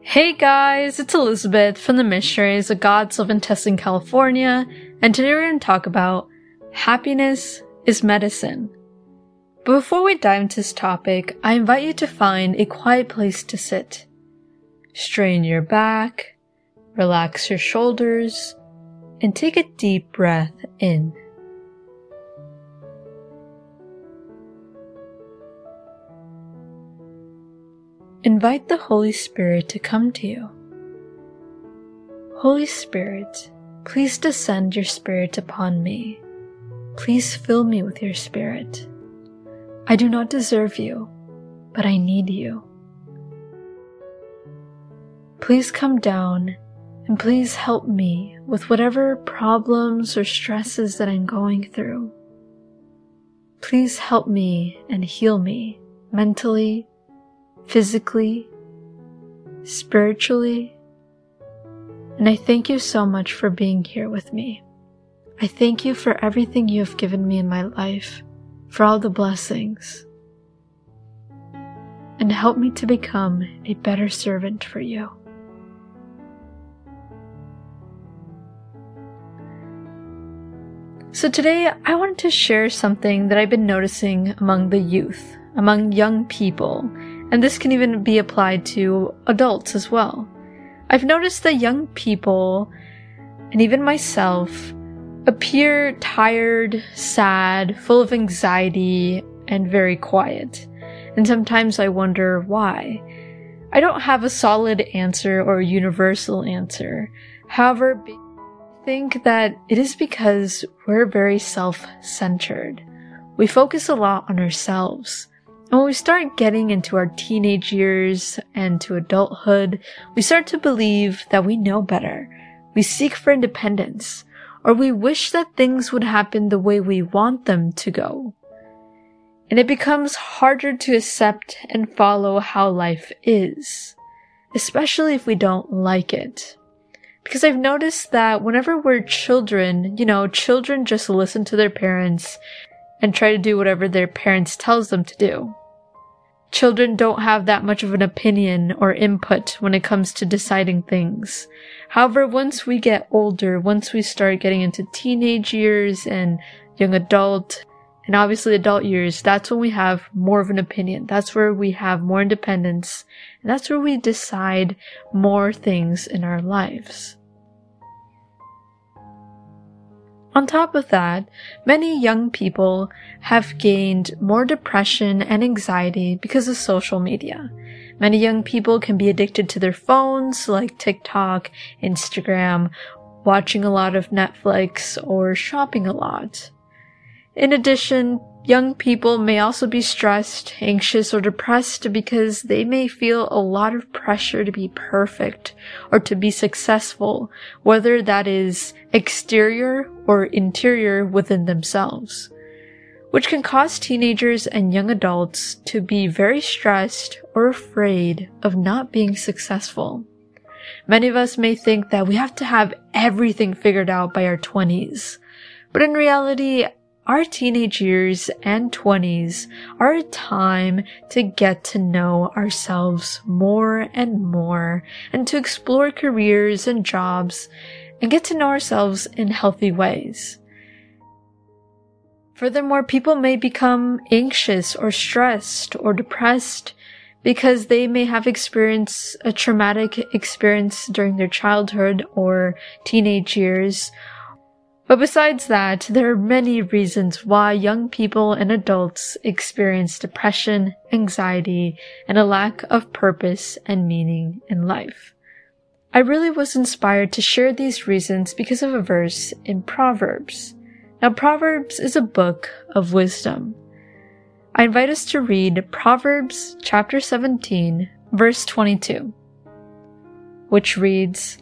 Hey guys, it's Elizabeth from the Missionaries of God's Love in California, and today we're going to talk about happiness is medicine. But before we dive into this topic, I invite you to find a quiet place to sit. Strain your back, relax your shoulders, and take a deep breath in. Invite the Holy Spirit to come to you. Holy Spirit, please descend your Spirit upon me. Please fill me with your Spirit. I do not deserve you, but I need you. Please come down and please help me with whatever problems or stresses that I'm going through. Please help me and heal me mentally, physically, spiritually. And I thank you so much for being here with me. I thank you for everything you have given me in my life, for all the blessings. And help me to become a better servant for you. So today I wanted to share something that I've been noticing among the youth, among young people, and this can even be applied to adults as well. I've noticed that young people, and even myself, appear tired, sad, full of anxiety, and very quiet. And sometimes I wonder why. I don't have a solid answer or a universal answer. However, I think that it is because we're very self-centered. We focus a lot on ourselves. When we start getting into our teenage years and to adulthood, we start to believe that we know better. We seek for independence, or we wish that things would happen the way we want them to go. And it becomes harder to accept and follow how life is, especially if we don't like it. Because I've noticed that whenever we're children, you know, children just listen to their parents and try to do whatever their parents tells them to do. Children don't have that much of an opinion or input when it comes to deciding things. However, once we get older, once we start getting into teenage years and young adult, and obviously adult years, that's when we have more of an opinion. That's where we have more independence. And that's where we decide more things in our lives. On top of that, many young people have gained more depression and anxiety because of social media. Many young people can be addicted to their phones like TikTok, Instagram, watching a lot of Netflix, or shopping a lot. In addition, Young people may also be stressed, anxious, or depressed because they may feel a lot of pressure to be perfect or to be successful, whether that is exterior or interior within themselves, which can cause teenagers and young adults to be very stressed or afraid of not being successful. Many of us may think that we have to have everything figured out by our 20s. But in reality, our teenage years and 20s are a time to get to know ourselves more and more and to explore careers and jobs and get to know ourselves in healthy ways. Furthermore, people may become anxious or stressed or depressed because they may have experienced a traumatic experience during their childhood or teenage years but besides that, there are many reasons why young people and adults experience depression, anxiety, and a lack of purpose and meaning in life. I really was inspired to share these reasons because of a verse in Proverbs. Now, Proverbs is a book of wisdom. I invite us to read Proverbs chapter 17, verse 22, which reads,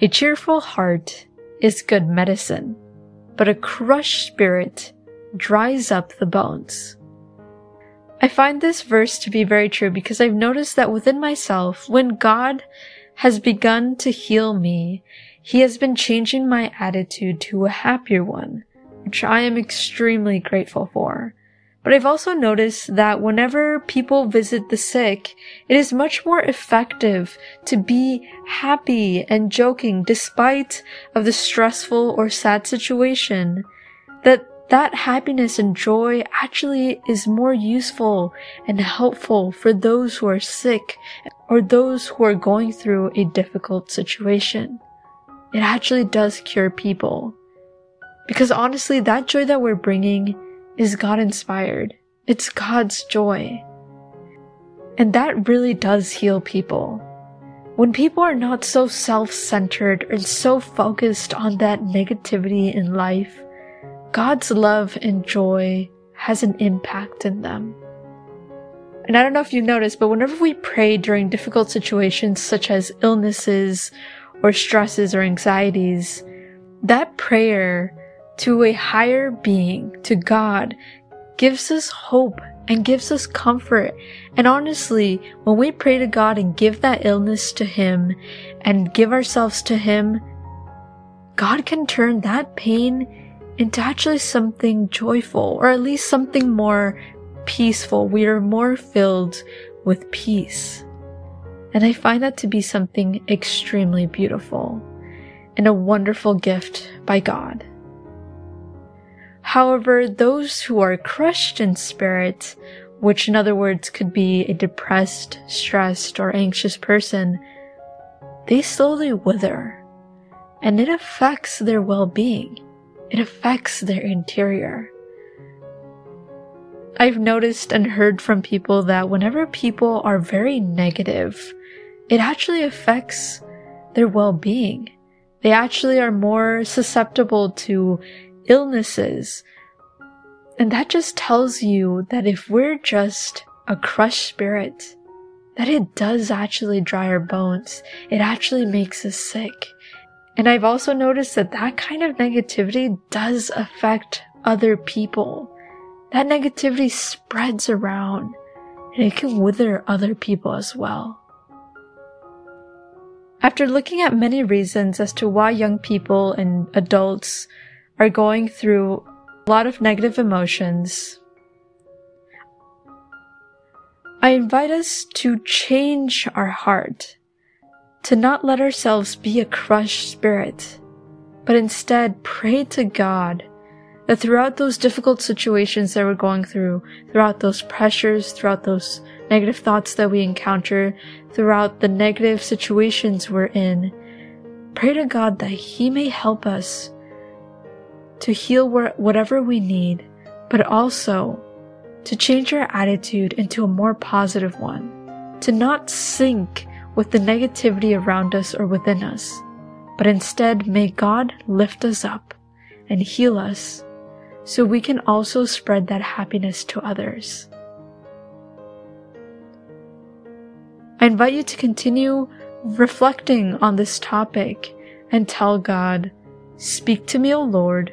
A cheerful heart is good medicine but a crushed spirit dries up the bones. I find this verse to be very true because I've noticed that within myself, when God has begun to heal me, He has been changing my attitude to a happier one, which I am extremely grateful for. But I've also noticed that whenever people visit the sick, it is much more effective to be happy and joking despite of the stressful or sad situation. That that happiness and joy actually is more useful and helpful for those who are sick or those who are going through a difficult situation. It actually does cure people. Because honestly, that joy that we're bringing is God inspired. It's God's joy. And that really does heal people. When people are not so self-centered and so focused on that negativity in life, God's love and joy has an impact in them. And I don't know if you noticed, but whenever we pray during difficult situations such as illnesses or stresses or anxieties, that prayer to a higher being, to God, gives us hope and gives us comfort. And honestly, when we pray to God and give that illness to Him and give ourselves to Him, God can turn that pain into actually something joyful or at least something more peaceful. We are more filled with peace. And I find that to be something extremely beautiful and a wonderful gift by God. However, those who are crushed in spirit, which in other words could be a depressed, stressed, or anxious person, they slowly wither. And it affects their well-being. It affects their interior. I've noticed and heard from people that whenever people are very negative, it actually affects their well-being. They actually are more susceptible to illnesses. And that just tells you that if we're just a crushed spirit, that it does actually dry our bones. It actually makes us sick. And I've also noticed that that kind of negativity does affect other people. That negativity spreads around and it can wither other people as well. After looking at many reasons as to why young people and adults are going through a lot of negative emotions, I invite us to change our heart, to not let ourselves be a crushed spirit, but instead pray to God that throughout those difficult situations that we're going through, throughout those pressures, throughout those negative thoughts that we encounter, throughout the negative situations we're in, pray to God that He may help us to heal whatever we need, but also to change our attitude into a more positive one, to not sink with the negativity around us or within us, but instead may God lift us up and heal us so we can also spread that happiness to others. I invite you to continue reflecting on this topic and tell God, Speak to me, O Lord,